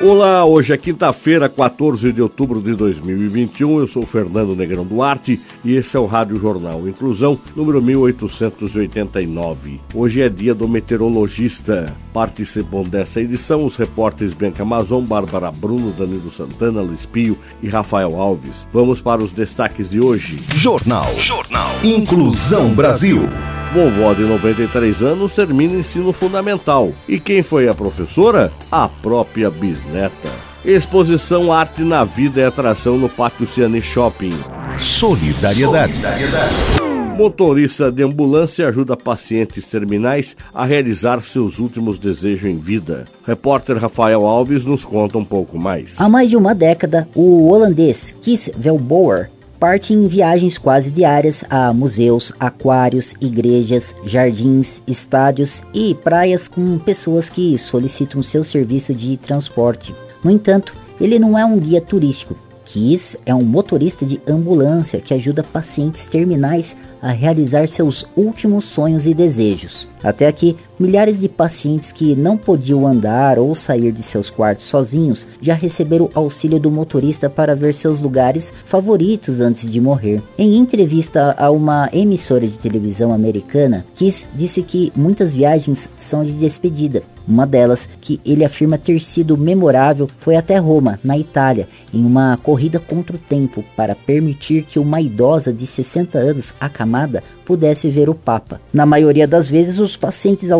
Olá, hoje é quinta-feira, 14 de outubro de 2021. Eu sou Fernando Negrão Duarte e esse é o Rádio Jornal Inclusão, número 1889. Hoje é dia do meteorologista. Participam dessa edição os repórteres Bianca Amazon, Bárbara Bruno, Danilo Santana, Luiz Pio e Rafael Alves. Vamos para os destaques de hoje. Jornal. Jornal. Inclusão Brasil. Vovó de 93 anos termina ensino fundamental. E quem foi a professora? A própria bisneta. Exposição Arte na Vida e Atração no Pátio Ciane Shopping. Solidariedade. Solidariedade. Motorista de ambulância ajuda pacientes terminais a realizar seus últimos desejos em vida. Repórter Rafael Alves nos conta um pouco mais. Há mais de uma década, o holandês Kees Velboer parte em viagens quase diárias a museus, aquários, igrejas, jardins, estádios e praias com pessoas que solicitam seu serviço de transporte. No entanto, ele não é um guia turístico, Kiss é um motorista de ambulância que ajuda pacientes terminais a realizar seus últimos sonhos e desejos. Até aqui, milhares de pacientes que não podiam andar ou sair de seus quartos sozinhos já receberam auxílio do motorista para ver seus lugares favoritos antes de morrer. Em entrevista a uma emissora de televisão americana, Kiss disse que muitas viagens são de despedida uma delas, que ele afirma ter sido memorável, foi até Roma, na Itália, em uma corrida contra o tempo para permitir que uma idosa de 60 anos acamada pudesse ver o Papa. Na maioria das vezes, os pacientes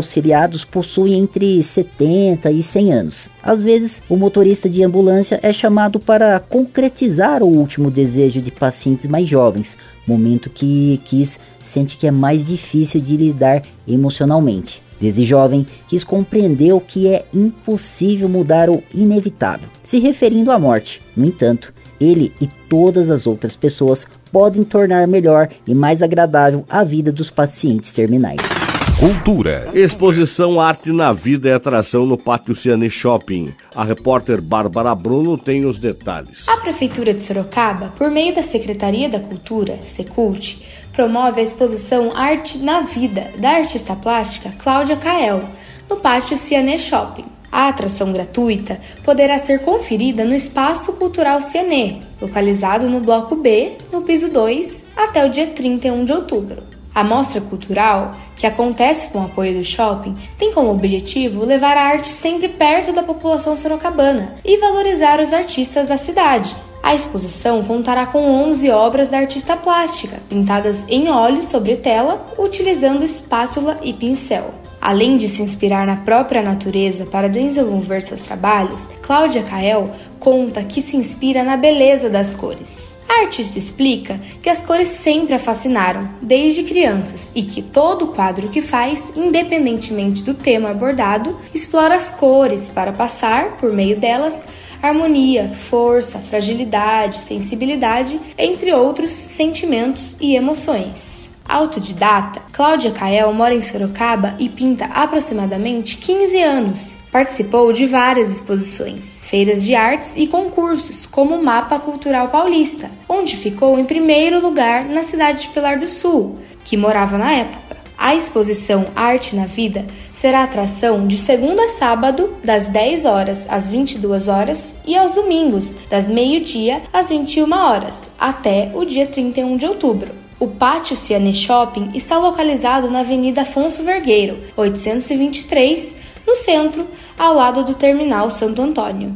possuem entre 70 e 100 anos. Às vezes, o motorista de ambulância é chamado para concretizar o último desejo de pacientes mais jovens, momento que Kiss sente que é mais difícil de lidar emocionalmente. Desde jovem, quis compreender o que é impossível mudar o inevitável, se referindo à morte. No entanto, ele e todas as outras pessoas podem tornar melhor e mais agradável a vida dos pacientes terminais. Cultura. Exposição Arte na Vida e Atração no Pátio Ciane Shopping. A repórter Bárbara Bruno tem os detalhes. A Prefeitura de Sorocaba, por meio da Secretaria da Cultura, Secult, promove a exposição Arte na Vida da artista plástica Cláudia Cael, no Pátio Ciane Shopping. A atração gratuita poderá ser conferida no Espaço Cultural Ciané, localizado no Bloco B, no piso 2, até o dia 31 de outubro. A mostra cultural, que acontece com o apoio do shopping, tem como objetivo levar a arte sempre perto da população sorocabana e valorizar os artistas da cidade. A exposição contará com 11 obras da artista plástica, pintadas em óleo sobre tela, utilizando espátula e pincel. Além de se inspirar na própria natureza para desenvolver seus trabalhos, Cláudia Cael conta que se inspira na beleza das cores. A artista explica que as cores sempre a fascinaram, desde crianças, e que todo quadro que faz, independentemente do tema abordado, explora as cores para passar, por meio delas, harmonia, força, fragilidade, sensibilidade, entre outros sentimentos e emoções. Autodidata, Cláudia Cael mora em Sorocaba e pinta aproximadamente 15 anos. Participou de várias exposições, feiras de artes e concursos, como o Mapa Cultural Paulista, onde ficou em primeiro lugar na cidade de Pilar do Sul, que morava na época. A exposição Arte na Vida será atração de segunda a sábado, das 10 horas às 22 horas, e aos domingos, das meio-dia às 21 horas, até o dia 31 de outubro. O Pátio Ciane Shopping está localizado na Avenida Afonso Vergueiro, 823, no centro, ao lado do Terminal Santo Antônio.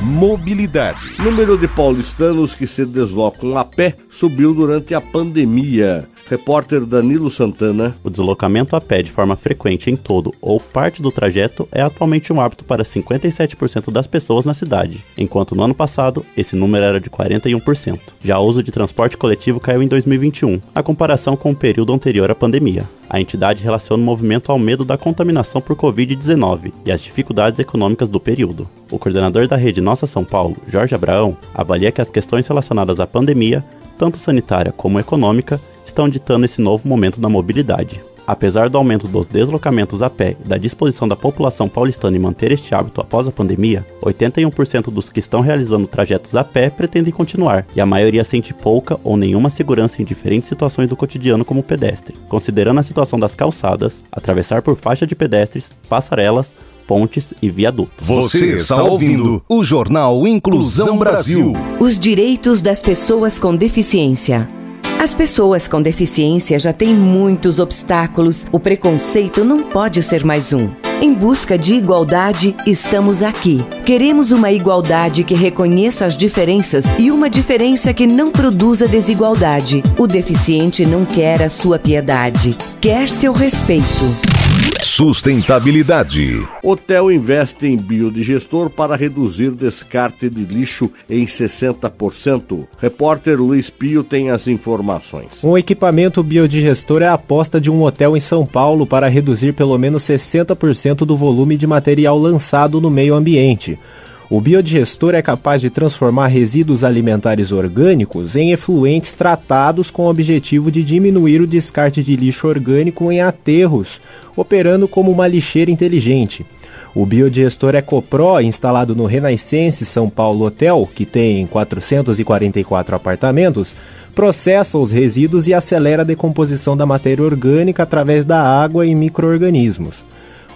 Mobilidade. Número de paulistanos que se deslocam a pé subiu durante a pandemia. Repórter Danilo Santana. O deslocamento a pé de forma frequente em todo ou parte do trajeto é atualmente um hábito para 57% das pessoas na cidade, enquanto no ano passado esse número era de 41%. Já o uso de transporte coletivo caiu em 2021, na comparação com o período anterior à pandemia. A entidade relaciona o movimento ao medo da contaminação por Covid-19 e as dificuldades econômicas do período. O coordenador da rede Nossa São Paulo, Jorge Abraão, avalia que as questões relacionadas à pandemia, tanto sanitária como econômica, estão ditando esse novo momento da mobilidade. Apesar do aumento dos deslocamentos a pé e da disposição da população paulistana em manter este hábito após a pandemia, 81% dos que estão realizando trajetos a pé pretendem continuar, e a maioria sente pouca ou nenhuma segurança em diferentes situações do cotidiano como pedestre. Considerando a situação das calçadas, atravessar por faixa de pedestres, passarelas, pontes e viadutos. Você está ouvindo o Jornal Inclusão Brasil. Os direitos das pessoas com deficiência. As pessoas com deficiência já têm muitos obstáculos, o preconceito não pode ser mais um. Em busca de igualdade, estamos aqui. Queremos uma igualdade que reconheça as diferenças e uma diferença que não produza desigualdade. O deficiente não quer a sua piedade, quer seu respeito. Sustentabilidade. Hotel investe em biodigestor para reduzir descarte de lixo em 60%. Repórter Luiz Pio tem as informações. Um equipamento biodigestor é a aposta de um hotel em São Paulo para reduzir pelo menos 60% do volume de material lançado no meio ambiente. O biodigestor é capaz de transformar resíduos alimentares orgânicos em efluentes tratados com o objetivo de diminuir o descarte de lixo orgânico em aterros, operando como uma lixeira inteligente. O biodigestor EcoPro, instalado no Renascense São Paulo Hotel, que tem 444 apartamentos, processa os resíduos e acelera a decomposição da matéria orgânica através da água e microorganismos.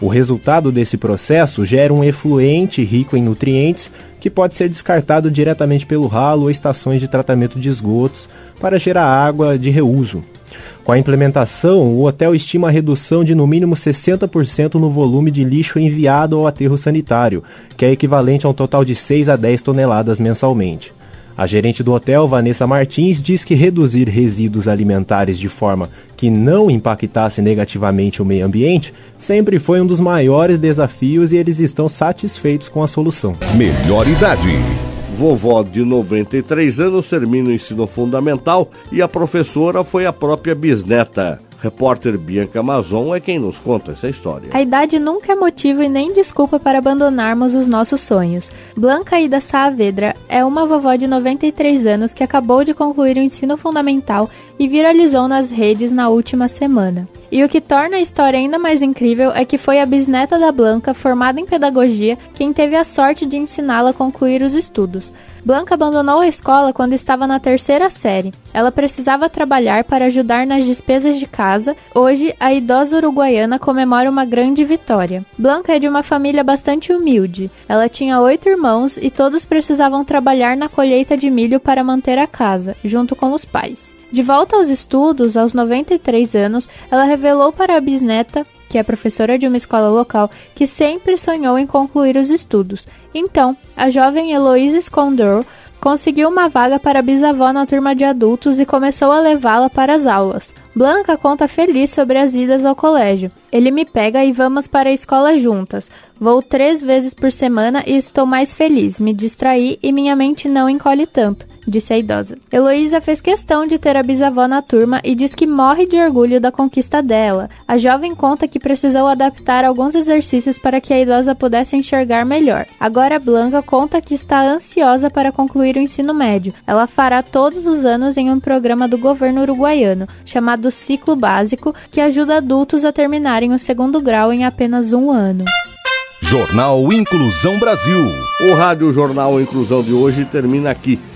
O resultado desse processo gera um efluente rico em nutrientes que pode ser descartado diretamente pelo ralo ou estações de tratamento de esgotos para gerar água de reuso. Com a implementação, o hotel estima a redução de no mínimo 60% no volume de lixo enviado ao aterro sanitário, que é equivalente a um total de 6 a 10 toneladas mensalmente. A gerente do hotel, Vanessa Martins, diz que reduzir resíduos alimentares de forma que não impactasse negativamente o meio ambiente sempre foi um dos maiores desafios e eles estão satisfeitos com a solução. Melhor idade. Vovó de 93 anos termina o ensino fundamental e a professora foi a própria bisneta. Repórter Bianca Amazon é quem nos conta essa história. A idade nunca é motivo e nem desculpa para abandonarmos os nossos sonhos. Blanca Ida Saavedra é uma vovó de 93 anos que acabou de concluir o ensino fundamental e viralizou nas redes na última semana. E o que torna a história ainda mais incrível é que foi a bisneta da Blanca, formada em pedagogia, quem teve a sorte de ensiná-la a concluir os estudos. Blanca abandonou a escola quando estava na terceira série. Ela precisava trabalhar para ajudar nas despesas de casa. Hoje, a idosa uruguaiana comemora uma grande vitória. Blanca é de uma família bastante humilde. Ela tinha oito irmãos e todos precisavam trabalhar na colheita de milho para manter a casa, junto com os pais. De volta aos estudos, aos 93 anos, ela revelou para a bisneta que é professora de uma escola local, que sempre sonhou em concluir os estudos. Então, a jovem Heloísa Scondor conseguiu uma vaga para bisavó na turma de adultos e começou a levá-la para as aulas. Blanca conta feliz sobre as idas ao colégio. Ele me pega e vamos para a escola juntas. Vou três vezes por semana e estou mais feliz. Me distraí e minha mente não encolhe tanto, disse a idosa. Heloísa fez questão de ter a bisavó na turma e diz que morre de orgulho da conquista dela. A jovem conta que precisou adaptar alguns exercícios para que a idosa pudesse enxergar melhor. Agora Blanca conta que está ansiosa para concluir o ensino médio. Ela fará todos os anos em um programa do governo uruguaiano chamado do ciclo básico, que ajuda adultos a terminarem o segundo grau em apenas um ano. Jornal Inclusão Brasil. O Rádio Jornal Inclusão de hoje termina aqui.